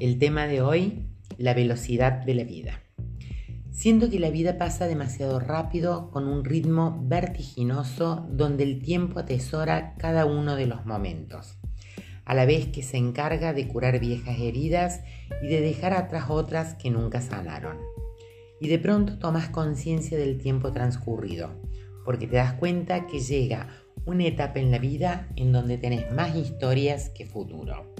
El tema de hoy, la velocidad de la vida. Siento que la vida pasa demasiado rápido con un ritmo vertiginoso donde el tiempo atesora cada uno de los momentos, a la vez que se encarga de curar viejas heridas y de dejar atrás otras que nunca sanaron. Y de pronto tomas conciencia del tiempo transcurrido, porque te das cuenta que llega una etapa en la vida en donde tenés más historias que futuro.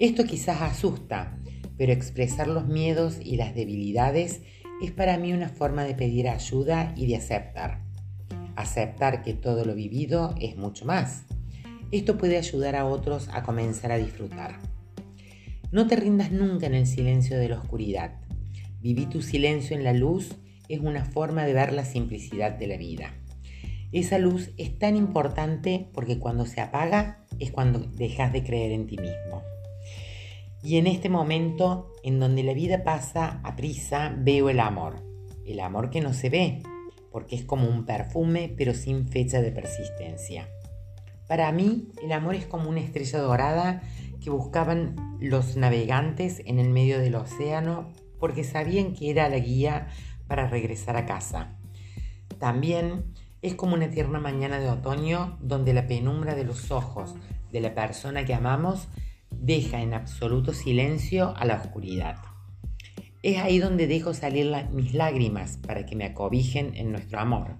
Esto quizás asusta, pero expresar los miedos y las debilidades es para mí una forma de pedir ayuda y de aceptar. Aceptar que todo lo vivido es mucho más. Esto puede ayudar a otros a comenzar a disfrutar. No te rindas nunca en el silencio de la oscuridad. Viví tu silencio en la luz es una forma de ver la simplicidad de la vida. Esa luz es tan importante porque cuando se apaga es cuando dejas de creer en ti mismo. Y en este momento en donde la vida pasa a prisa, veo el amor. El amor que no se ve, porque es como un perfume pero sin fecha de persistencia. Para mí, el amor es como una estrella dorada que buscaban los navegantes en el medio del océano porque sabían que era la guía para regresar a casa. También es como una tierna mañana de otoño donde la penumbra de los ojos de la persona que amamos deja en absoluto silencio a la oscuridad. Es ahí donde dejo salir mis lágrimas para que me acobijen en nuestro amor,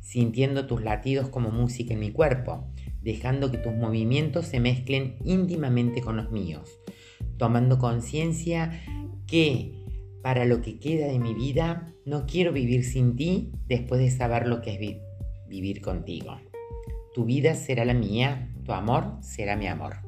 sintiendo tus latidos como música en mi cuerpo, dejando que tus movimientos se mezclen íntimamente con los míos, tomando conciencia que para lo que queda de mi vida no quiero vivir sin ti después de saber lo que es vivir contigo. Tu vida será la mía, tu amor será mi amor.